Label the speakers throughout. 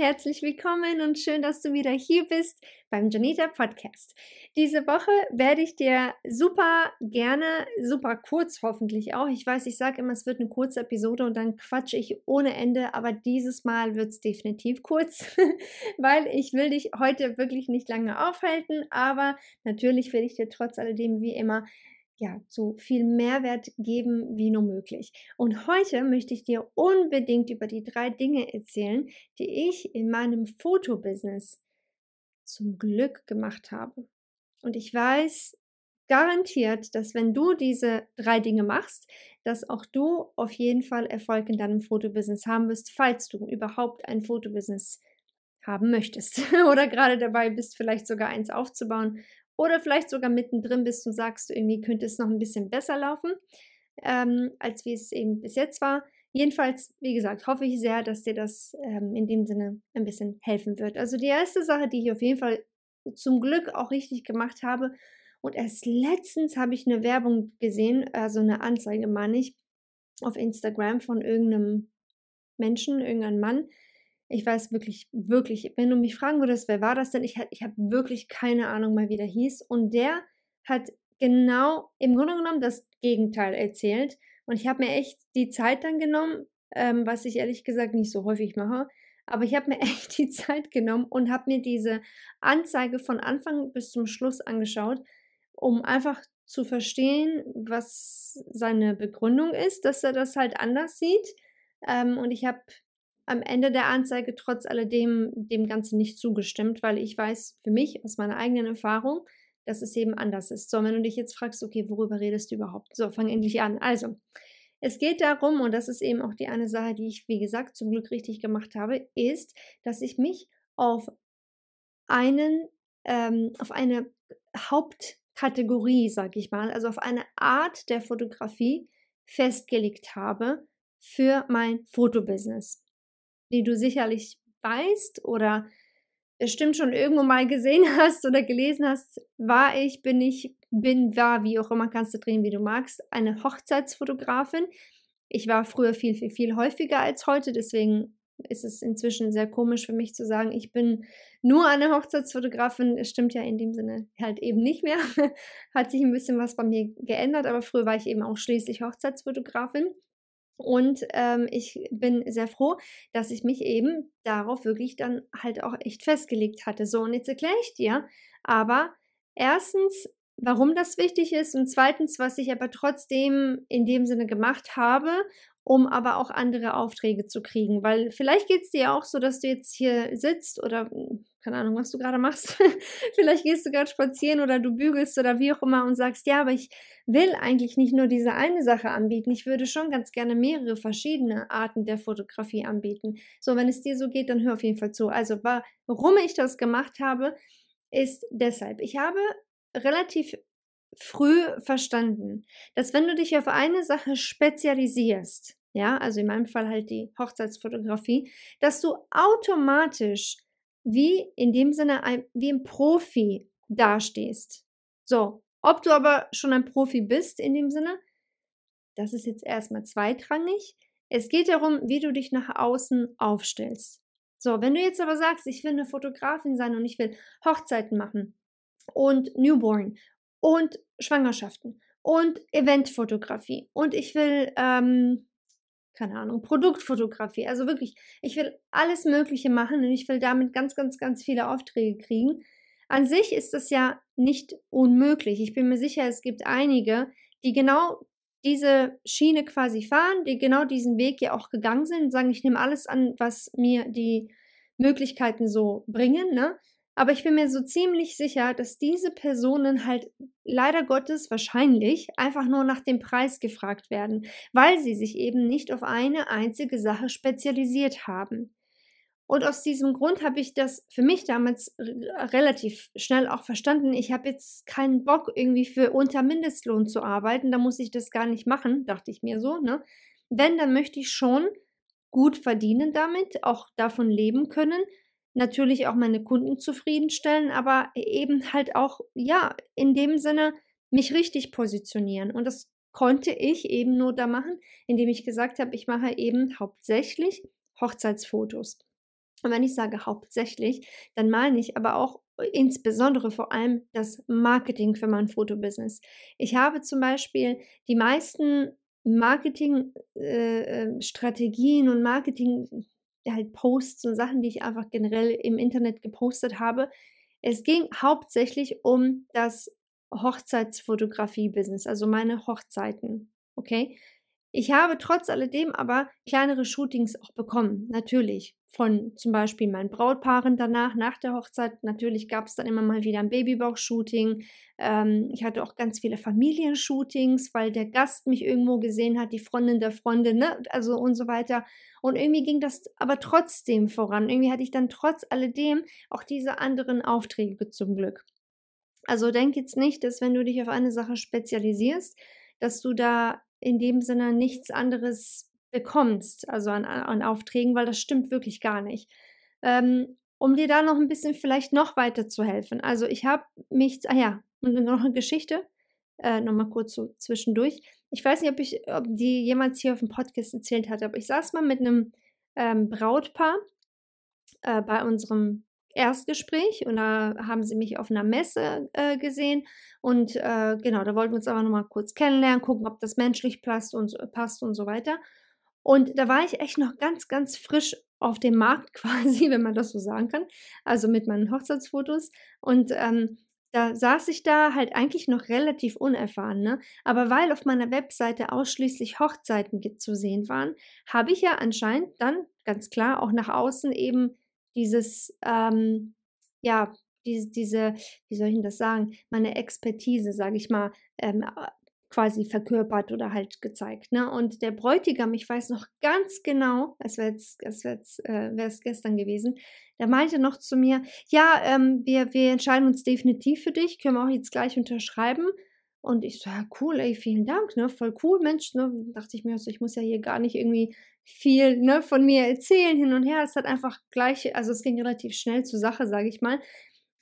Speaker 1: Herzlich willkommen und schön, dass du wieder hier bist beim Janita Podcast. Diese Woche werde ich dir super gerne, super kurz hoffentlich auch. Ich weiß, ich sage immer, es wird eine kurze Episode und dann quatsche ich ohne Ende, aber dieses Mal wird es definitiv kurz, weil ich will dich heute wirklich nicht lange aufhalten, aber natürlich will ich dir trotz alledem wie immer ja, so viel Mehrwert geben wie nur möglich. Und heute möchte ich dir unbedingt über die drei Dinge erzählen, die ich in meinem Fotobusiness zum Glück gemacht habe. Und ich weiß garantiert, dass wenn du diese drei Dinge machst, dass auch du auf jeden Fall Erfolg in deinem Fotobusiness haben wirst, falls du überhaupt ein Fotobusiness haben möchtest oder gerade dabei bist, vielleicht sogar eins aufzubauen oder vielleicht sogar mittendrin bist und sagst, irgendwie könnte es noch ein bisschen besser laufen, ähm, als wie es eben bis jetzt war. Jedenfalls, wie gesagt, hoffe ich sehr, dass dir das ähm, in dem Sinne ein bisschen helfen wird. Also die erste Sache, die ich auf jeden Fall zum Glück auch richtig gemacht habe, und erst letztens habe ich eine Werbung gesehen, also eine Anzeige, meine ich, auf Instagram von irgendeinem Menschen, irgendeinem Mann, ich weiß wirklich, wirklich, wenn du mich fragen würdest, wer war das denn? Ich, ich habe wirklich keine Ahnung mal, wie der hieß. Und der hat genau im Grunde genommen das Gegenteil erzählt. Und ich habe mir echt die Zeit dann genommen, ähm, was ich ehrlich gesagt nicht so häufig mache. Aber ich habe mir echt die Zeit genommen und habe mir diese Anzeige von Anfang bis zum Schluss angeschaut, um einfach zu verstehen, was seine Begründung ist, dass er das halt anders sieht. Ähm, und ich habe am Ende der Anzeige trotz alledem dem Ganzen nicht zugestimmt, weil ich weiß für mich aus meiner eigenen Erfahrung, dass es eben anders ist. So, wenn du dich jetzt fragst, okay, worüber redest du überhaupt? So, fang endlich an. Also, es geht darum, und das ist eben auch die eine Sache, die ich, wie gesagt, zum Glück richtig gemacht habe, ist, dass ich mich auf einen, ähm, auf eine Hauptkategorie, sag ich mal, also auf eine Art der Fotografie festgelegt habe für mein Fotobusiness die du sicherlich weißt oder bestimmt schon irgendwo mal gesehen hast oder gelesen hast, war ich, bin ich, bin, war, wie auch immer, kannst du drehen, wie du magst, eine Hochzeitsfotografin. Ich war früher viel, viel, viel häufiger als heute, deswegen ist es inzwischen sehr komisch für mich zu sagen, ich bin nur eine Hochzeitsfotografin. Es stimmt ja in dem Sinne halt eben nicht mehr. Hat sich ein bisschen was bei mir geändert, aber früher war ich eben auch schließlich Hochzeitsfotografin. Und ähm, ich bin sehr froh, dass ich mich eben darauf wirklich dann halt auch echt festgelegt hatte. So, und jetzt erkläre ich dir aber erstens, warum das wichtig ist und zweitens, was ich aber trotzdem in dem Sinne gemacht habe, um aber auch andere Aufträge zu kriegen. Weil vielleicht geht es dir auch so, dass du jetzt hier sitzt oder keine Ahnung, was du gerade machst. Vielleicht gehst du gerade spazieren oder du bügelst oder wie auch immer und sagst, ja, aber ich will eigentlich nicht nur diese eine Sache anbieten. Ich würde schon ganz gerne mehrere verschiedene Arten der Fotografie anbieten. So, wenn es dir so geht, dann hör auf jeden Fall zu. Also, warum ich das gemacht habe, ist deshalb. Ich habe relativ früh verstanden, dass wenn du dich auf eine Sache spezialisierst, ja, also in meinem Fall halt die Hochzeitsfotografie, dass du automatisch wie in dem Sinne ein, wie ein Profi dastehst. So, ob du aber schon ein Profi bist in dem Sinne, das ist jetzt erstmal zweitrangig. Es geht darum, wie du dich nach außen aufstellst. So, wenn du jetzt aber sagst, ich will eine Fotografin sein und ich will Hochzeiten machen und Newborn und Schwangerschaften und Eventfotografie und ich will, ähm, keine Ahnung, Produktfotografie. Also wirklich, ich will alles Mögliche machen und ich will damit ganz, ganz, ganz viele Aufträge kriegen. An sich ist das ja nicht unmöglich. Ich bin mir sicher, es gibt einige, die genau diese Schiene quasi fahren, die genau diesen Weg ja auch gegangen sind und sagen, ich nehme alles an, was mir die Möglichkeiten so bringen, ne? Aber ich bin mir so ziemlich sicher, dass diese Personen halt leider Gottes wahrscheinlich einfach nur nach dem Preis gefragt werden, weil sie sich eben nicht auf eine einzige Sache spezialisiert haben. Und aus diesem Grund habe ich das für mich damals relativ schnell auch verstanden. Ich habe jetzt keinen Bock, irgendwie für unter Mindestlohn zu arbeiten. Da muss ich das gar nicht machen, dachte ich mir so. Ne? Wenn, dann möchte ich schon gut verdienen damit, auch davon leben können natürlich auch meine Kunden zufriedenstellen, aber eben halt auch, ja, in dem Sinne mich richtig positionieren. Und das konnte ich eben nur da machen, indem ich gesagt habe, ich mache eben hauptsächlich Hochzeitsfotos. Und wenn ich sage hauptsächlich, dann meine ich aber auch insbesondere vor allem das Marketing für mein Fotobusiness. Ich habe zum Beispiel die meisten Marketingstrategien äh, äh und Marketing halt Posts und Sachen, die ich einfach generell im Internet gepostet habe. Es ging hauptsächlich um das Hochzeitsfotografie-Business, also meine Hochzeiten. Okay. Ich habe trotz alledem aber kleinere Shootings auch bekommen, natürlich. Von zum Beispiel meinen Brautpaaren danach, nach der Hochzeit. Natürlich gab es dann immer mal wieder ein Babybauch-Shooting. Ähm, ich hatte auch ganz viele Familienshootings, weil der Gast mich irgendwo gesehen hat, die Freundin der Freundin, ne? also und so weiter. Und irgendwie ging das aber trotzdem voran. Irgendwie hatte ich dann trotz alledem auch diese anderen Aufträge zum Glück. Also denk jetzt nicht, dass wenn du dich auf eine Sache spezialisierst, dass du da in dem Sinne nichts anderes bekommst, also an, an Aufträgen, weil das stimmt wirklich gar nicht. Ähm, um dir da noch ein bisschen vielleicht noch weiter zu helfen. Also ich habe mich, ah ja, und noch eine Geschichte, äh, nochmal kurz so zwischendurch. Ich weiß nicht, ob ich, ob die jemals hier auf dem Podcast erzählt hat, aber ich saß mal mit einem ähm, Brautpaar äh, bei unserem Erstgespräch und da haben sie mich auf einer Messe äh, gesehen und äh, genau, da wollten wir uns aber nochmal kurz kennenlernen, gucken, ob das menschlich passt und, passt und so weiter. Und da war ich echt noch ganz, ganz frisch auf dem Markt quasi, wenn man das so sagen kann, also mit meinen Hochzeitsfotos und ähm, da saß ich da halt eigentlich noch relativ unerfahren, ne? Aber weil auf meiner Webseite ausschließlich Hochzeiten zu sehen waren, habe ich ja anscheinend dann ganz klar auch nach außen eben dieses, ähm, ja, diese, diese, wie soll ich denn das sagen, meine Expertise, sage ich mal, ähm, quasi verkörpert oder halt gezeigt. Ne? Und der Bräutigam, ich weiß noch ganz genau, es wäre es wäre äh, gestern gewesen, der meinte noch zu mir, ja, ähm, wir, wir entscheiden uns definitiv für dich, können wir auch jetzt gleich unterschreiben. Und ich so, ja, cool, ey, vielen Dank, ne, voll cool, Mensch, ne, dachte ich mir, also ich muss ja hier gar nicht irgendwie viel, ne, von mir erzählen hin und her. Es hat einfach gleich, also es ging relativ schnell zur Sache, sage ich mal.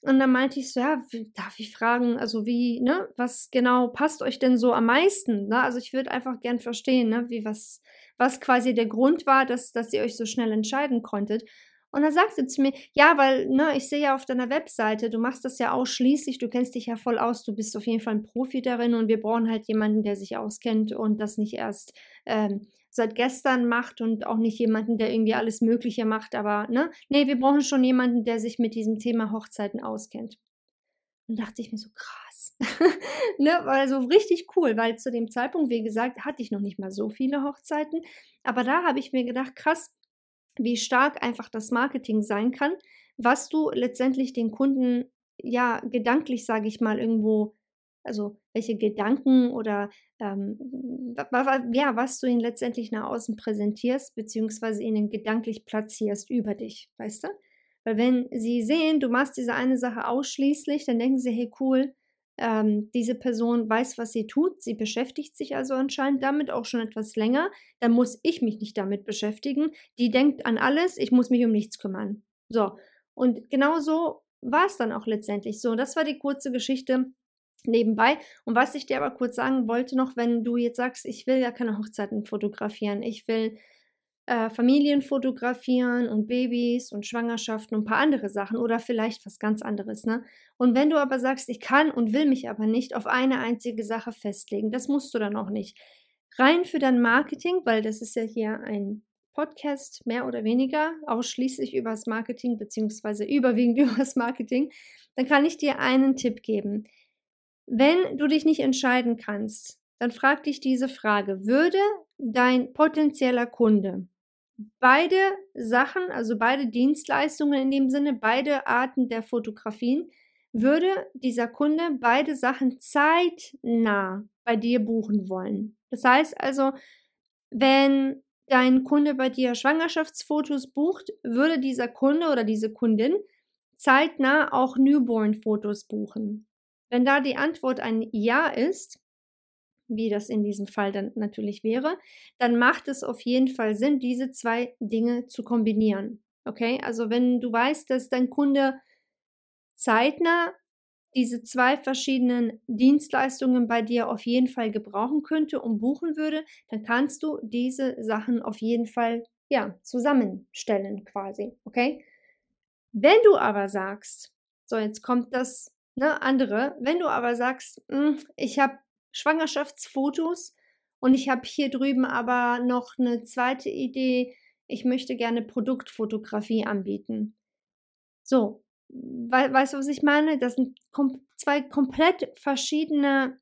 Speaker 1: Und dann meinte ich so, ja, darf ich fragen, also wie, ne, was genau passt euch denn so am meisten? Ne? Also ich würde einfach gern verstehen, ne, wie was, was quasi der Grund war, dass, dass ihr euch so schnell entscheiden konntet. Und dann sagte zu mir, ja, weil, ne, ich sehe ja auf deiner Webseite, du machst das ja ausschließlich, du kennst dich ja voll aus, du bist auf jeden Fall ein Profi darin und wir brauchen halt jemanden, der sich auskennt und das nicht erst ähm, seit gestern macht und auch nicht jemanden, der irgendwie alles Mögliche macht, aber, ne, nee, wir brauchen schon jemanden, der sich mit diesem Thema Hochzeiten auskennt. Und dachte ich mir so, krass. ne, war so richtig cool, weil zu dem Zeitpunkt, wie gesagt, hatte ich noch nicht mal so viele Hochzeiten. Aber da habe ich mir gedacht, krass, wie stark einfach das Marketing sein kann, was du letztendlich den Kunden ja gedanklich, sage ich mal, irgendwo, also welche Gedanken oder ähm, ja, was du ihnen letztendlich nach außen präsentierst, beziehungsweise ihnen gedanklich platzierst über dich, weißt du? Weil wenn sie sehen, du machst diese eine Sache ausschließlich, dann denken sie, hey cool, ähm, diese Person weiß, was sie tut, sie beschäftigt sich also anscheinend damit auch schon etwas länger, dann muss ich mich nicht damit beschäftigen. Die denkt an alles, ich muss mich um nichts kümmern. So, und genau so war es dann auch letztendlich so. Das war die kurze Geschichte nebenbei. Und was ich dir aber kurz sagen wollte noch, wenn du jetzt sagst, ich will ja keine Hochzeiten fotografieren, ich will äh, Familien fotografieren und Babys und Schwangerschaften und ein paar andere Sachen oder vielleicht was ganz anderes. Ne? Und wenn du aber sagst, ich kann und will mich aber nicht auf eine einzige Sache festlegen, das musst du dann auch nicht. rein für dein Marketing, weil das ist ja hier ein Podcast mehr oder weniger ausschließlich über das Marketing beziehungsweise überwiegend über das Marketing, dann kann ich dir einen Tipp geben. Wenn du dich nicht entscheiden kannst, dann frag dich diese Frage. Würde dein potenzieller Kunde beide Sachen, also beide Dienstleistungen in dem Sinne, beide Arten der Fotografien, würde dieser Kunde beide Sachen zeitnah bei dir buchen wollen. Das heißt also, wenn dein Kunde bei dir Schwangerschaftsfotos bucht, würde dieser Kunde oder diese Kundin zeitnah auch Newborn-Fotos buchen. Wenn da die Antwort ein Ja ist, wie das in diesem Fall dann natürlich wäre, dann macht es auf jeden Fall Sinn, diese zwei Dinge zu kombinieren. Okay, also wenn du weißt, dass dein Kunde zeitnah diese zwei verschiedenen Dienstleistungen bei dir auf jeden Fall gebrauchen könnte und buchen würde, dann kannst du diese Sachen auf jeden Fall ja zusammenstellen quasi, okay? Wenn du aber sagst, so jetzt kommt das ne, andere, wenn du aber sagst, hm, ich habe Schwangerschaftsfotos und ich habe hier drüben aber noch eine zweite Idee, ich möchte gerne Produktfotografie anbieten. So, we weißt du, was ich meine? Das sind kom zwei komplett verschiedene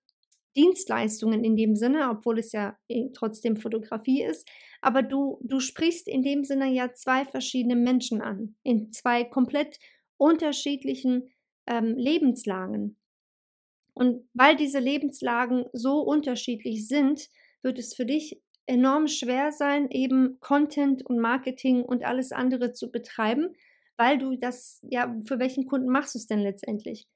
Speaker 1: Dienstleistungen in dem Sinne, obwohl es ja eh trotzdem Fotografie ist. Aber du, du sprichst in dem Sinne ja zwei verschiedene Menschen an, in zwei komplett unterschiedlichen ähm, Lebenslagen. Und weil diese Lebenslagen so unterschiedlich sind, wird es für dich enorm schwer sein, eben Content und Marketing und alles andere zu betreiben, weil du das, ja, für welchen Kunden machst du es denn letztendlich?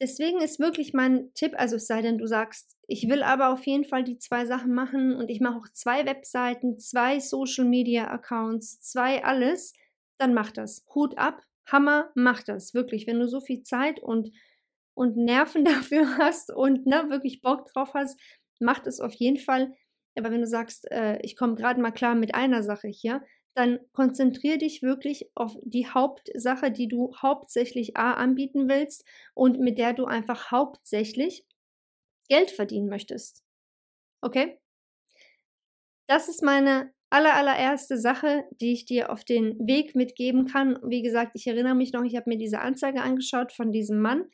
Speaker 1: Deswegen ist wirklich mein Tipp, also es sei denn, du sagst, ich will aber auf jeden Fall die zwei Sachen machen und ich mache auch zwei Webseiten, zwei Social Media Accounts, zwei alles, dann mach das. Hut ab, Hammer, mach das. Wirklich, wenn du so viel Zeit und, und Nerven dafür hast und ne, wirklich Bock drauf hast, mach das auf jeden Fall. Aber wenn du sagst, äh, ich komme gerade mal klar mit einer Sache hier, dann konzentriere dich wirklich auf die Hauptsache, die du hauptsächlich A anbieten willst und mit der du einfach hauptsächlich Geld verdienen möchtest. Okay? Das ist meine aller, allererste Sache, die ich dir auf den Weg mitgeben kann. Wie gesagt, ich erinnere mich noch, ich habe mir diese Anzeige angeschaut von diesem Mann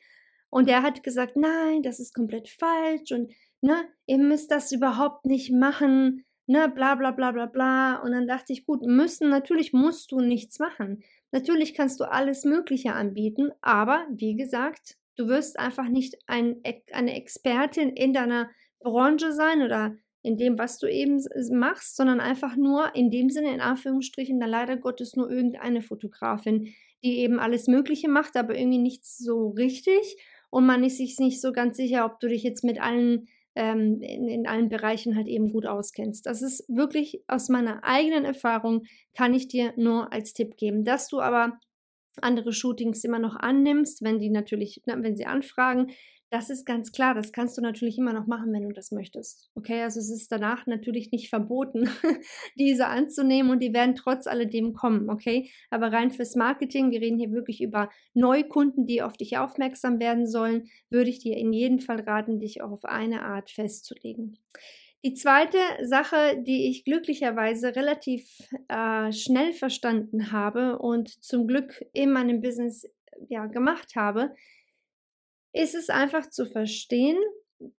Speaker 1: und der hat gesagt, nein, das ist komplett falsch und ne, ihr müsst das überhaupt nicht machen ne, bla bla bla bla bla. Und dann dachte ich, gut, müssen, natürlich musst du nichts machen. Natürlich kannst du alles Mögliche anbieten, aber wie gesagt, du wirst einfach nicht ein, eine Expertin in deiner Branche sein oder in dem, was du eben machst, sondern einfach nur in dem Sinne, in Anführungsstrichen, da leider Gottes nur irgendeine Fotografin, die eben alles Mögliche macht, aber irgendwie nichts so richtig und man ist sich nicht so ganz sicher, ob du dich jetzt mit allen ähm, in, in allen Bereichen halt eben gut auskennst. Das ist wirklich aus meiner eigenen Erfahrung, kann ich dir nur als Tipp geben. Dass du aber andere Shootings immer noch annimmst, wenn die natürlich, wenn sie anfragen, das ist ganz klar, das kannst du natürlich immer noch machen, wenn du das möchtest. Okay, also es ist danach natürlich nicht verboten, diese anzunehmen und die werden trotz alledem kommen, okay? Aber rein fürs Marketing, wir reden hier wirklich über Neukunden, die auf dich aufmerksam werden sollen, würde ich dir in jedem Fall raten, dich auch auf eine Art festzulegen. Die zweite Sache, die ich glücklicherweise relativ äh, schnell verstanden habe und zum Glück in meinem Business ja, gemacht habe, ist es einfach zu verstehen,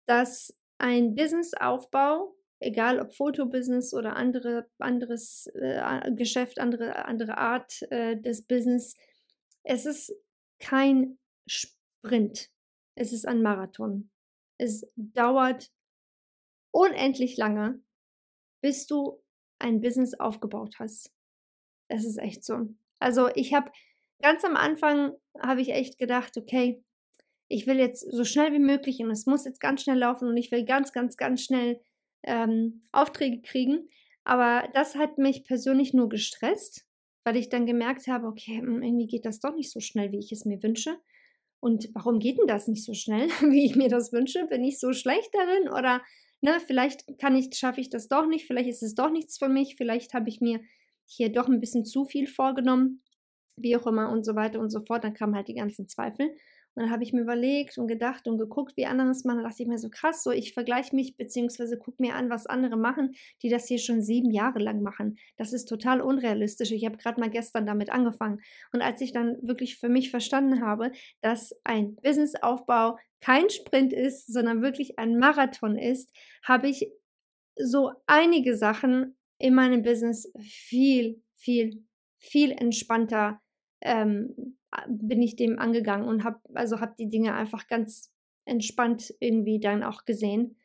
Speaker 1: dass ein Businessaufbau, egal ob Fotobusiness oder andere, anderes äh, Geschäft, andere, andere Art äh, des Business, es ist kein Sprint. Es ist ein Marathon. Es dauert unendlich lange, bis du ein Business aufgebaut hast. Es ist echt so. Also ich habe ganz am Anfang habe ich echt gedacht, okay, ich will jetzt so schnell wie möglich und es muss jetzt ganz schnell laufen und ich will ganz, ganz, ganz schnell ähm, Aufträge kriegen. Aber das hat mich persönlich nur gestresst, weil ich dann gemerkt habe, okay, hm, irgendwie geht das doch nicht so schnell, wie ich es mir wünsche. Und warum geht denn das nicht so schnell, wie ich mir das wünsche? Bin ich so schlecht darin? Oder ne, vielleicht kann ich, schaffe ich das doch nicht, vielleicht ist es doch nichts für mich, vielleicht habe ich mir hier doch ein bisschen zu viel vorgenommen, wie auch immer und so weiter und so fort. Dann kamen halt die ganzen Zweifel. Dann habe ich mir überlegt und gedacht und geguckt, wie andere es machen. Da dachte ich mir so krass, so ich vergleiche mich beziehungsweise gucke mir an, was andere machen, die das hier schon sieben Jahre lang machen. Das ist total unrealistisch. Ich habe gerade mal gestern damit angefangen. Und als ich dann wirklich für mich verstanden habe, dass ein Businessaufbau kein Sprint ist, sondern wirklich ein Marathon ist, habe ich so einige Sachen in meinem Business viel, viel, viel entspannter ähm, bin ich dem angegangen und habe also habe die Dinge einfach ganz entspannt irgendwie dann auch gesehen.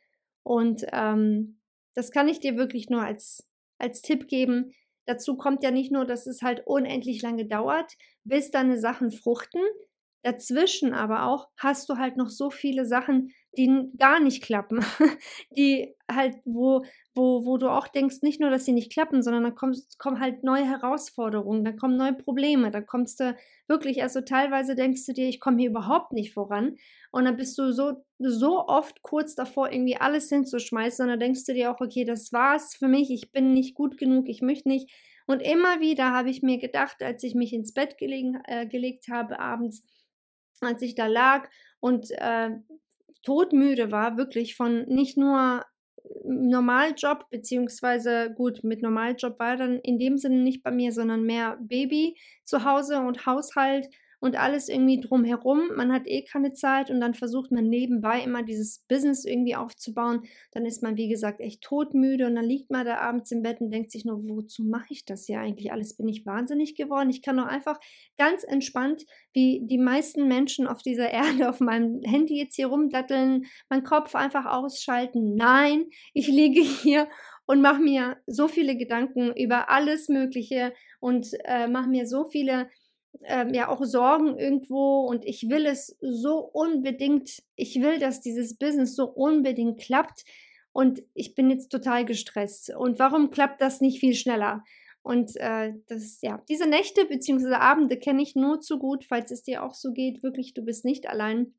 Speaker 1: Und ähm, das kann ich dir wirklich nur als, als Tipp geben. Dazu kommt ja nicht nur, dass es halt unendlich lange dauert, bis deine Sachen fruchten. Dazwischen aber auch hast du halt noch so viele Sachen, die gar nicht klappen, die halt, wo, wo, wo du auch denkst, nicht nur, dass sie nicht klappen, sondern da kommen, kommen halt neue Herausforderungen, da kommen neue Probleme, da kommst du wirklich, also teilweise denkst du dir, ich komme hier überhaupt nicht voran und dann bist du so, so oft kurz davor, irgendwie alles hinzuschmeißen und dann denkst du dir auch, okay, das war's für mich, ich bin nicht gut genug, ich möchte nicht. Und immer wieder habe ich mir gedacht, als ich mich ins Bett gelegen, äh, gelegt habe abends, als ich da lag und äh, todmüde war, wirklich von nicht nur Normaljob, beziehungsweise gut, mit Normaljob war dann in dem Sinne nicht bei mir, sondern mehr Baby zu Hause und Haushalt und alles irgendwie drumherum. Man hat eh keine Zeit und dann versucht man nebenbei immer dieses Business irgendwie aufzubauen. Dann ist man, wie gesagt, echt todmüde und dann liegt man da abends im Bett und denkt sich nur, wozu mache ich das hier eigentlich alles? Bin ich wahnsinnig geworden? Ich kann doch einfach ganz entspannt, wie die meisten Menschen auf dieser Erde, auf meinem Handy jetzt hier rumdatteln, meinen Kopf einfach ausschalten. Nein, ich liege hier und mache mir so viele Gedanken über alles Mögliche und äh, mache mir so viele ähm, ja auch Sorgen irgendwo und ich will es so unbedingt, ich will, dass dieses Business so unbedingt klappt und ich bin jetzt total gestresst. Und warum klappt das nicht viel schneller? Und äh, das, ja, diese Nächte bzw. Abende kenne ich nur zu gut, falls es dir auch so geht. Wirklich, du bist nicht allein.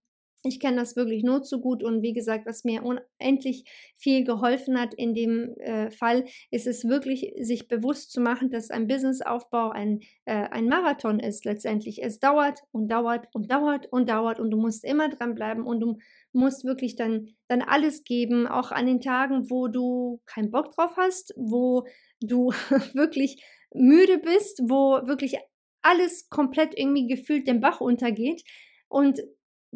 Speaker 1: Ich kenne das wirklich nur zu gut und wie gesagt, was mir unendlich viel geholfen hat in dem äh, Fall, ist es wirklich, sich bewusst zu machen, dass ein Businessaufbau ein, äh, ein Marathon ist letztendlich. Es dauert und dauert und dauert und dauert und du musst immer dranbleiben und du musst wirklich dann, dann alles geben, auch an den Tagen, wo du keinen Bock drauf hast, wo du wirklich müde bist, wo wirklich alles komplett irgendwie gefühlt den Bach untergeht. Und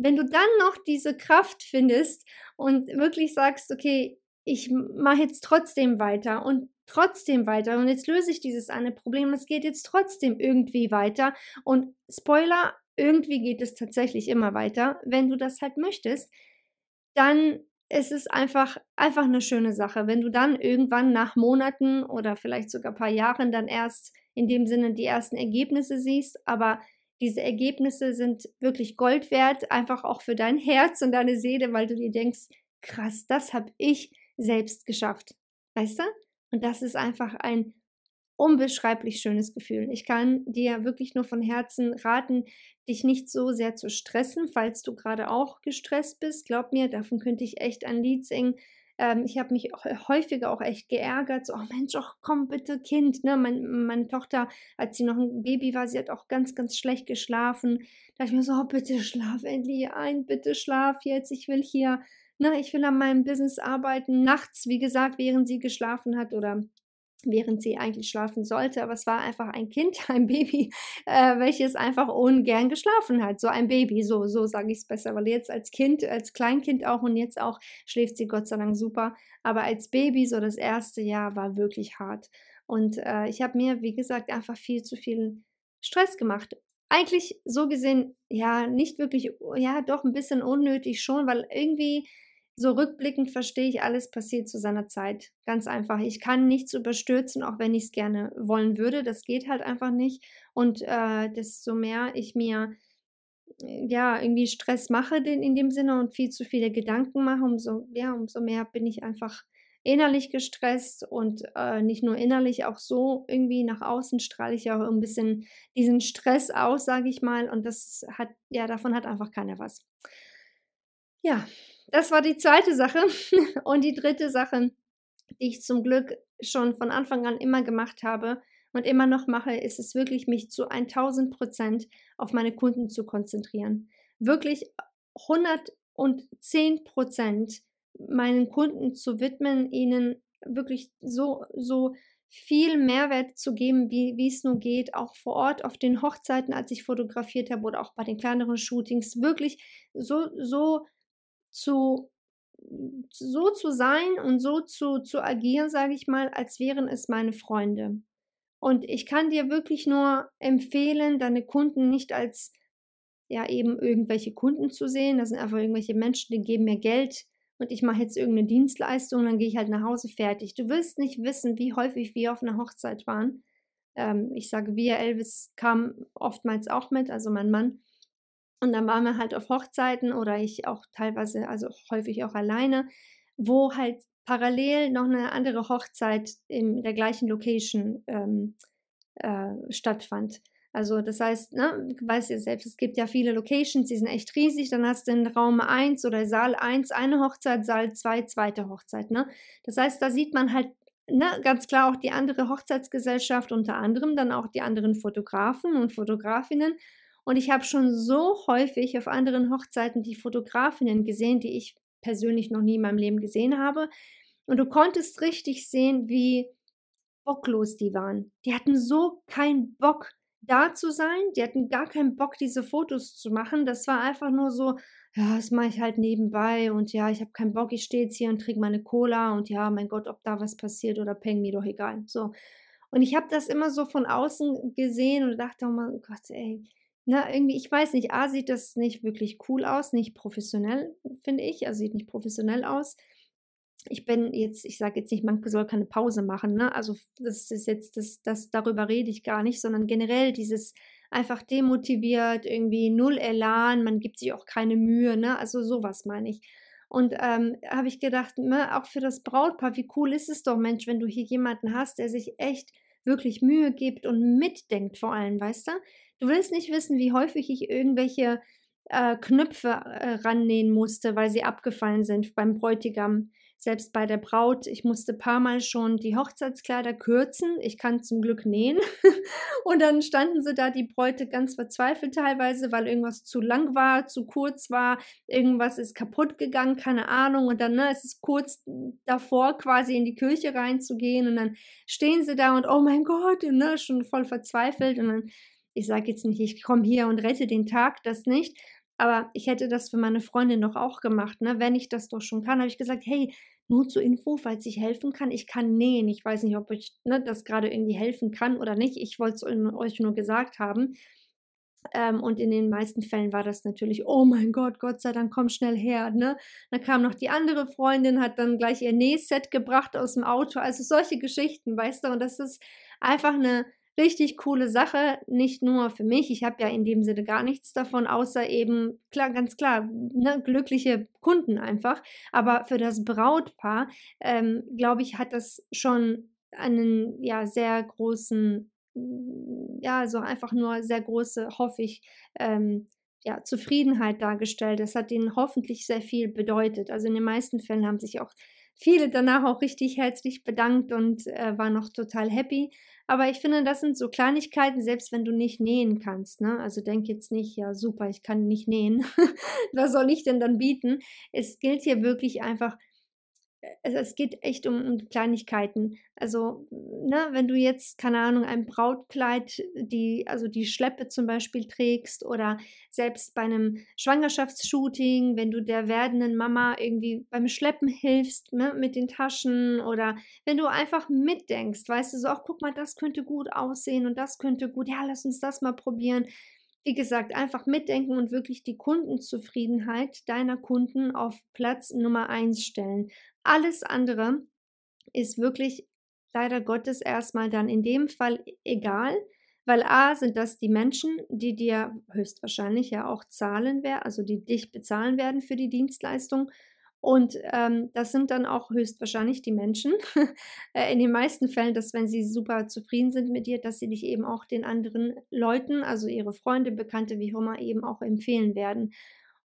Speaker 1: wenn du dann noch diese Kraft findest und wirklich sagst, okay, ich mache jetzt trotzdem weiter und trotzdem weiter und jetzt löse ich dieses eine Problem, es geht jetzt trotzdem irgendwie weiter und Spoiler, irgendwie geht es tatsächlich immer weiter, wenn du das halt möchtest, dann ist es einfach einfach eine schöne Sache, wenn du dann irgendwann nach Monaten oder vielleicht sogar ein paar Jahren dann erst in dem Sinne die ersten Ergebnisse siehst, aber diese Ergebnisse sind wirklich Gold wert, einfach auch für dein Herz und deine Seele, weil du dir denkst, krass, das habe ich selbst geschafft. Weißt du? Und das ist einfach ein unbeschreiblich schönes Gefühl. Ich kann dir wirklich nur von Herzen raten, dich nicht so sehr zu stressen, falls du gerade auch gestresst bist. Glaub mir, davon könnte ich echt ein Lied singen. Ähm, ich habe mich häufiger auch echt geärgert, so, oh Mensch, ach komm bitte, Kind. Ne? Mein, meine Tochter, als sie noch ein Baby war, sie hat auch ganz, ganz schlecht geschlafen. Da ich mir so, oh, bitte schlaf endlich ein, bitte schlaf jetzt. Ich will hier, ne, ich will an meinem Business arbeiten. Nachts, wie gesagt, während sie geschlafen hat oder während sie eigentlich schlafen sollte. Aber es war einfach ein Kind, ein Baby, äh, welches einfach ungern geschlafen hat. So ein Baby, so, so sage ich es besser, weil jetzt als Kind, als Kleinkind auch und jetzt auch schläft sie Gott sei Dank super. Aber als Baby, so das erste Jahr, war wirklich hart. Und äh, ich habe mir, wie gesagt, einfach viel zu viel Stress gemacht. Eigentlich so gesehen, ja, nicht wirklich, ja, doch ein bisschen unnötig schon, weil irgendwie so rückblickend verstehe ich, alles passiert zu seiner Zeit. Ganz einfach. Ich kann nichts überstürzen, auch wenn ich es gerne wollen würde. Das geht halt einfach nicht. Und äh, desto mehr ich mir äh, ja irgendwie Stress mache in dem Sinne und viel zu viele Gedanken mache, umso, ja, umso mehr bin ich einfach innerlich gestresst und äh, nicht nur innerlich, auch so irgendwie nach außen strahle ich auch ein bisschen diesen Stress aus, sage ich mal. Und das hat, ja, davon hat einfach keiner was. Ja, das war die zweite Sache. Und die dritte Sache, die ich zum Glück schon von Anfang an immer gemacht habe und immer noch mache, ist es wirklich, mich zu 1000 Prozent auf meine Kunden zu konzentrieren. wirklich 110 Prozent meinen Kunden zu widmen, ihnen wirklich so, so viel Mehrwert zu geben, wie, wie es nur geht, auch vor Ort auf den Hochzeiten, als ich fotografiert habe oder auch bei den kleineren Shootings, wirklich so, so zu so zu sein und so zu, zu agieren, sage ich mal, als wären es meine Freunde. Und ich kann dir wirklich nur empfehlen, deine Kunden nicht als ja eben irgendwelche Kunden zu sehen. Das sind einfach irgendwelche Menschen, die geben mir Geld und ich mache jetzt irgendeine Dienstleistung, dann gehe ich halt nach Hause fertig. Du wirst nicht wissen, wie häufig wir auf einer Hochzeit waren. Ähm, ich sage wir, Elvis kam oftmals auch mit, also mein Mann. Und dann waren wir halt auf Hochzeiten oder ich auch teilweise, also häufig auch alleine, wo halt parallel noch eine andere Hochzeit in der gleichen Location ähm, äh, stattfand. Also das heißt, ne, weißt ihr selbst, es gibt ja viele Locations, die sind echt riesig. Dann hast du in Raum 1 oder Saal 1 eine Hochzeit, Saal 2 zweite Hochzeit. Ne? Das heißt, da sieht man halt ne, ganz klar auch die andere Hochzeitsgesellschaft, unter anderem dann auch die anderen Fotografen und Fotografinnen. Und ich habe schon so häufig auf anderen Hochzeiten die Fotografinnen gesehen, die ich persönlich noch nie in meinem Leben gesehen habe. Und du konntest richtig sehen, wie bocklos die waren. Die hatten so keinen Bock, da zu sein. Die hatten gar keinen Bock, diese Fotos zu machen. Das war einfach nur so, ja, das mache ich halt nebenbei und ja, ich habe keinen Bock, ich stehe jetzt hier und trinke meine Cola und ja, mein Gott, ob da was passiert oder peng, mir doch egal. So. Und ich habe das immer so von außen gesehen und dachte, oh mein Gott, ey, na, irgendwie, ich weiß nicht, A, sieht das nicht wirklich cool aus, nicht professionell, finde ich, also sieht nicht professionell aus ich bin jetzt, ich sage jetzt nicht, man soll keine Pause machen, ne? Also das ist jetzt, das, das, darüber rede ich gar nicht, sondern generell dieses einfach demotiviert, irgendwie null Elan, man gibt sich auch keine Mühe, ne? Also sowas meine ich. Und ähm, habe ich gedacht, ne, auch für das Brautpaar, wie cool ist es doch, Mensch, wenn du hier jemanden hast, der sich echt wirklich Mühe gibt und mitdenkt vor allem, weißt du? Du willst nicht wissen, wie häufig ich irgendwelche äh, Knöpfe äh, rannähen musste, weil sie abgefallen sind beim Bräutigam selbst bei der Braut, ich musste paar Mal schon die Hochzeitskleider kürzen. Ich kann zum Glück nähen. und dann standen sie da, die Bräute, ganz verzweifelt teilweise, weil irgendwas zu lang war, zu kurz war, irgendwas ist kaputt gegangen, keine Ahnung. Und dann ne, es ist kurz davor, quasi in die Kirche reinzugehen. Und dann stehen sie da und oh mein Gott, und, ne, schon voll verzweifelt. Und dann, ich sage jetzt nicht, ich komme hier und rette den Tag, das nicht. Aber ich hätte das für meine Freundin doch auch gemacht, ne? Wenn ich das doch schon kann, habe ich gesagt, hey, nur zur Info, falls ich helfen kann, ich kann nähen. Ich weiß nicht, ob ich ne, das gerade irgendwie helfen kann oder nicht. Ich wollte es euch nur gesagt haben. Ähm, und in den meisten Fällen war das natürlich, oh mein Gott, Gott sei Dank, komm schnell her. Ne? Dann kam noch die andere Freundin, hat dann gleich ihr Nähset gebracht aus dem Auto. Also solche Geschichten, weißt du, und das ist einfach eine, richtig coole Sache, nicht nur für mich. Ich habe ja in dem Sinne gar nichts davon, außer eben, klar, ganz klar, ne, glückliche Kunden einfach. Aber für das Brautpaar, ähm, glaube ich, hat das schon einen ja sehr großen, ja, so einfach nur sehr große, hoffe ich, ähm, ja, Zufriedenheit dargestellt. Das hat ihnen hoffentlich sehr viel bedeutet. Also in den meisten Fällen haben sich auch viele danach auch richtig herzlich bedankt und äh, waren noch total happy. Aber ich finde, das sind so Kleinigkeiten, selbst wenn du nicht nähen kannst. Ne? Also denk jetzt nicht, ja super, ich kann nicht nähen. Was soll ich denn dann bieten? Es gilt hier wirklich einfach also es geht echt um, um Kleinigkeiten. Also, ne, wenn du jetzt, keine Ahnung, ein Brautkleid, die, also die Schleppe zum Beispiel trägst oder selbst bei einem Schwangerschaftsshooting, wenn du der werdenden Mama irgendwie beim Schleppen hilfst ne, mit den Taschen oder wenn du einfach mitdenkst, weißt du, so, ach, guck mal, das könnte gut aussehen und das könnte gut, ja, lass uns das mal probieren wie gesagt, einfach mitdenken und wirklich die Kundenzufriedenheit deiner Kunden auf Platz Nummer eins stellen. Alles andere ist wirklich leider Gottes erstmal dann in dem Fall egal, weil A sind das die Menschen, die dir höchstwahrscheinlich ja auch zahlen werden, also die dich bezahlen werden für die Dienstleistung. Und ähm, das sind dann auch höchstwahrscheinlich die Menschen, äh, in den meisten Fällen, dass wenn sie super zufrieden sind mit dir, dass sie dich eben auch den anderen Leuten, also ihre Freunde, Bekannte, wie auch immer, eben auch empfehlen werden.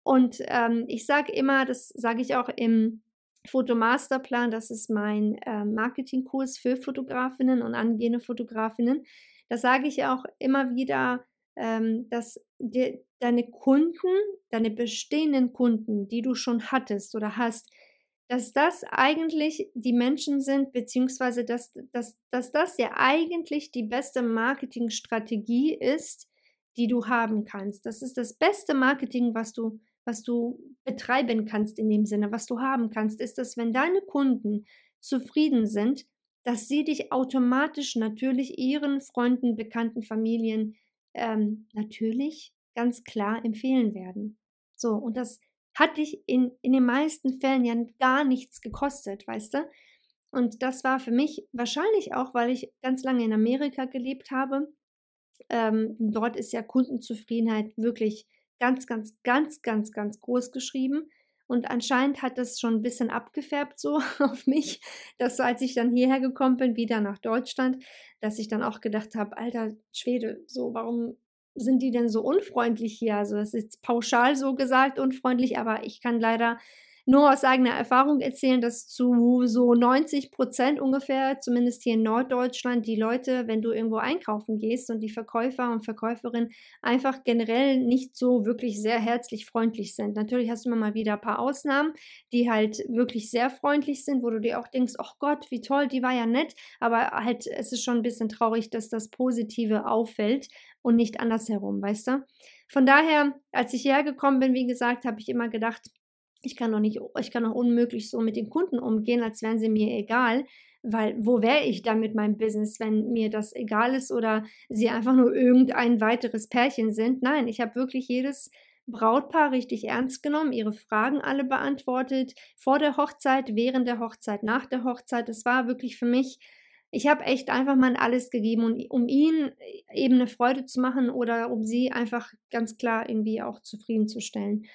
Speaker 1: Und ähm, ich sage immer, das sage ich auch im Fotomasterplan, das ist mein äh, Marketingkurs für Fotografinnen und angehende Fotografinnen. Da sage ich auch immer wieder, ähm, dass dir deine Kunden, deine bestehenden Kunden, die du schon hattest oder hast, dass das eigentlich die Menschen sind, beziehungsweise dass, dass, dass das ja eigentlich die beste Marketingstrategie ist, die du haben kannst. Das ist das beste Marketing, was du, was du betreiben kannst in dem Sinne, was du haben kannst, ist, dass wenn deine Kunden zufrieden sind, dass sie dich automatisch natürlich ihren Freunden, Bekannten, Familien ähm, natürlich ganz klar empfehlen werden. So, und das hat dich in, in den meisten Fällen ja gar nichts gekostet, weißt du? Und das war für mich wahrscheinlich auch, weil ich ganz lange in Amerika gelebt habe. Ähm, dort ist ja Kundenzufriedenheit wirklich ganz, ganz, ganz, ganz, ganz groß geschrieben. Und anscheinend hat das schon ein bisschen abgefärbt so auf mich, dass als ich dann hierher gekommen bin, wieder nach Deutschland, dass ich dann auch gedacht habe, alter Schwede, so warum sind die denn so unfreundlich hier? Also das ist pauschal so gesagt unfreundlich, aber ich kann leider nur aus eigener Erfahrung erzählen, dass zu so 90 Prozent ungefähr, zumindest hier in Norddeutschland, die Leute, wenn du irgendwo einkaufen gehst und die Verkäufer und Verkäuferinnen einfach generell nicht so wirklich sehr herzlich freundlich sind. Natürlich hast du immer mal wieder ein paar Ausnahmen, die halt wirklich sehr freundlich sind, wo du dir auch denkst, oh Gott, wie toll, die war ja nett, aber halt es ist schon ein bisschen traurig, dass das Positive auffällt und nicht andersherum, weißt du? Von daher, als ich hierher gekommen bin, wie gesagt, habe ich immer gedacht, ich kann doch nicht, ich kann doch unmöglich so mit den Kunden umgehen, als wären sie mir egal. Weil wo wäre ich dann mit meinem Business, wenn mir das egal ist oder sie einfach nur irgendein weiteres Pärchen sind? Nein, ich habe wirklich jedes Brautpaar richtig ernst genommen, ihre Fragen alle beantwortet, vor der Hochzeit, während der Hochzeit, nach der Hochzeit. Das war wirklich für mich, ich habe echt einfach mal alles gegeben, um, um ihnen eben eine Freude zu machen oder um sie einfach ganz klar irgendwie auch zufriedenzustellen.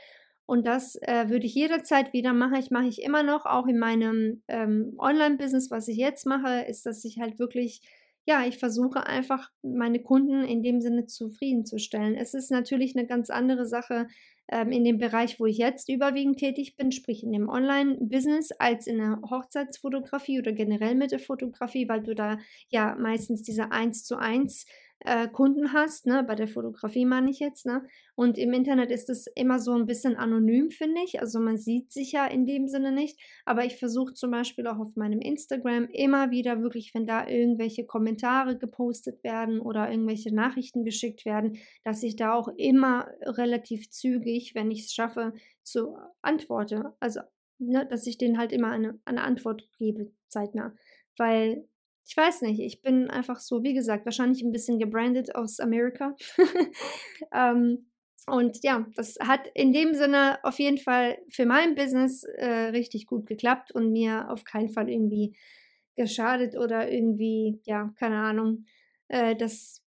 Speaker 1: Und das äh, würde ich jederzeit wieder machen. Ich mache ich immer noch, auch in meinem ähm, Online-Business, was ich jetzt mache, ist, dass ich halt wirklich, ja, ich versuche einfach meine Kunden in dem Sinne zufriedenzustellen. Es ist natürlich eine ganz andere Sache ähm, in dem Bereich, wo ich jetzt überwiegend tätig bin, sprich in dem Online-Business, als in der Hochzeitsfotografie oder generell mit der Fotografie, weil du da ja meistens diese 1 zu 1 äh, Kunden hast, ne, bei der Fotografie meine ich jetzt, ne? Und im Internet ist es immer so ein bisschen anonym, finde ich. Also man sieht sich ja in dem Sinne nicht. Aber ich versuche zum Beispiel auch auf meinem Instagram immer wieder wirklich, wenn da irgendwelche Kommentare gepostet werden oder irgendwelche Nachrichten geschickt werden, dass ich da auch immer relativ zügig, wenn ich es schaffe, zu antworte. Also, ne, dass ich denen halt immer eine, eine Antwort gebe, zeitnah. Weil ich weiß nicht, ich bin einfach so, wie gesagt, wahrscheinlich ein bisschen gebrandet aus Amerika. ähm, und ja, das hat in dem Sinne auf jeden Fall für mein Business äh, richtig gut geklappt und mir auf keinen Fall irgendwie geschadet oder irgendwie, ja, keine Ahnung, äh, das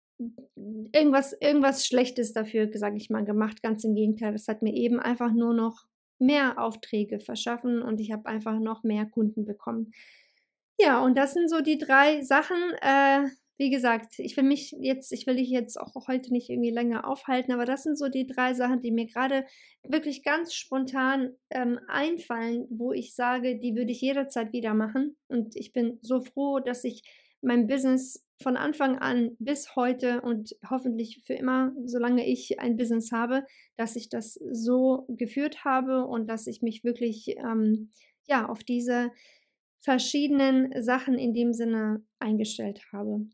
Speaker 1: irgendwas, irgendwas Schlechtes dafür, sage ich mal, gemacht. Ganz im Gegenteil, das hat mir eben einfach nur noch mehr Aufträge verschaffen und ich habe einfach noch mehr Kunden bekommen. Ja, und das sind so die drei Sachen. Äh, wie gesagt, ich will mich jetzt, ich will dich jetzt auch heute nicht irgendwie länger aufhalten, aber das sind so die drei Sachen, die mir gerade wirklich ganz spontan ähm, einfallen, wo ich sage, die würde ich jederzeit wieder machen. Und ich bin so froh, dass ich mein Business von Anfang an bis heute und hoffentlich für immer, solange ich ein Business habe, dass ich das so geführt habe und dass ich mich wirklich ähm, ja auf diese verschiedenen Sachen in dem Sinne eingestellt habe.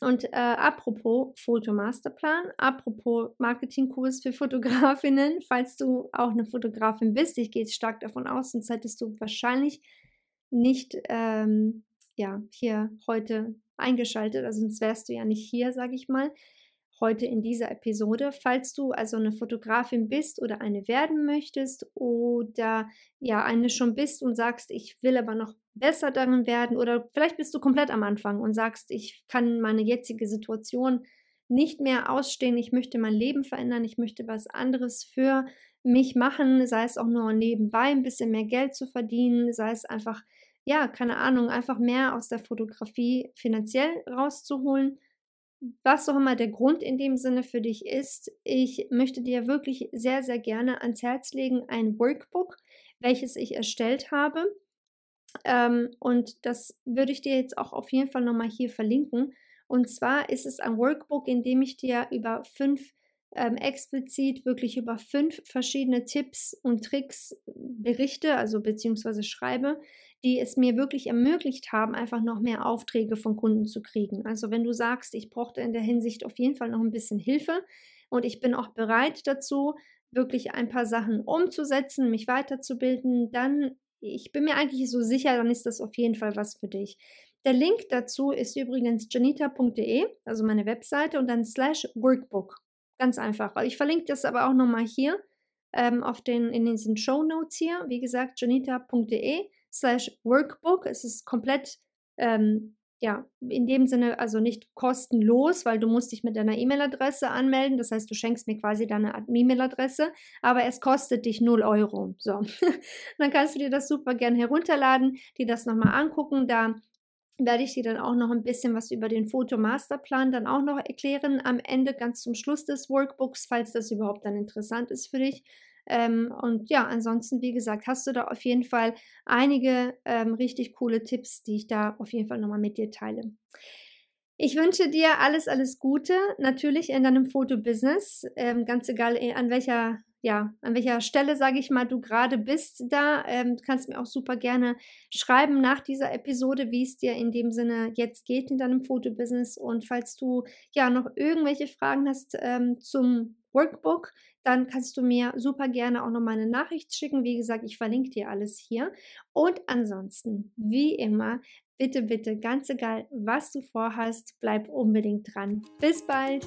Speaker 1: Und äh, apropos Fotomasterplan, apropos Marketingkurs für Fotografinnen, falls du auch eine Fotografin bist, ich gehe stark davon aus, sonst hättest du wahrscheinlich nicht ähm, ja, hier heute eingeschaltet, also sonst wärst du ja nicht hier, sage ich mal heute in dieser Episode. Falls du also eine Fotografin bist oder eine werden möchtest oder ja eine schon bist und sagst, ich will aber noch besser darin werden oder vielleicht bist du komplett am Anfang und sagst, ich kann meine jetzige Situation nicht mehr ausstehen, ich möchte mein Leben verändern, ich möchte was anderes für mich machen, sei es auch nur nebenbei ein bisschen mehr Geld zu verdienen, sei es einfach, ja, keine Ahnung, einfach mehr aus der Fotografie finanziell rauszuholen was auch immer der Grund in dem Sinne für dich ist, ich möchte dir wirklich sehr, sehr gerne ans Herz legen ein Workbook, welches ich erstellt habe. Ähm, und das würde ich dir jetzt auch auf jeden Fall nochmal hier verlinken. Und zwar ist es ein Workbook, in dem ich dir über fünf ähm, explizit wirklich über fünf verschiedene Tipps und Tricks berichte, also beziehungsweise schreibe, die es mir wirklich ermöglicht haben, einfach noch mehr Aufträge von Kunden zu kriegen. Also wenn du sagst, ich brauchte in der Hinsicht auf jeden Fall noch ein bisschen Hilfe und ich bin auch bereit dazu, wirklich ein paar Sachen umzusetzen, mich weiterzubilden, dann, ich bin mir eigentlich so sicher, dann ist das auf jeden Fall was für dich. Der Link dazu ist übrigens janita.de, also meine Webseite, und dann slash Workbook. Ganz einfach. Ich verlinke das aber auch nochmal hier ähm, auf den, in diesen Show Notes hier. Wie gesagt, janita.de slash Workbook. Es ist komplett, ähm, ja, in dem Sinne also nicht kostenlos, weil du musst dich mit deiner E-Mail-Adresse anmelden. Das heißt, du schenkst mir quasi deine E-Mail-Adresse, aber es kostet dich 0 Euro. So, dann kannst du dir das super gern herunterladen, dir das nochmal angucken. Da werde ich dir dann auch noch ein bisschen was über den Fotomasterplan dann auch noch erklären am Ende, ganz zum Schluss des Workbooks, falls das überhaupt dann interessant ist für dich. Ähm, und ja, ansonsten, wie gesagt, hast du da auf jeden Fall einige ähm, richtig coole Tipps, die ich da auf jeden Fall nochmal mit dir teile. Ich wünsche dir alles, alles Gute, natürlich in deinem Fotobusiness, ähm, ganz egal äh, an welcher ja, an welcher Stelle, sage ich mal, du gerade bist da. Ähm, du kannst mir auch super gerne schreiben nach dieser Episode, wie es dir in dem Sinne jetzt geht in deinem Fotobusiness. Und falls du ja noch irgendwelche Fragen hast ähm, zum Workbook, dann kannst du mir super gerne auch noch mal eine Nachricht schicken. Wie gesagt, ich verlinke dir alles hier. Und ansonsten, wie immer, bitte, bitte, ganz egal, was du vorhast, bleib unbedingt dran. Bis bald!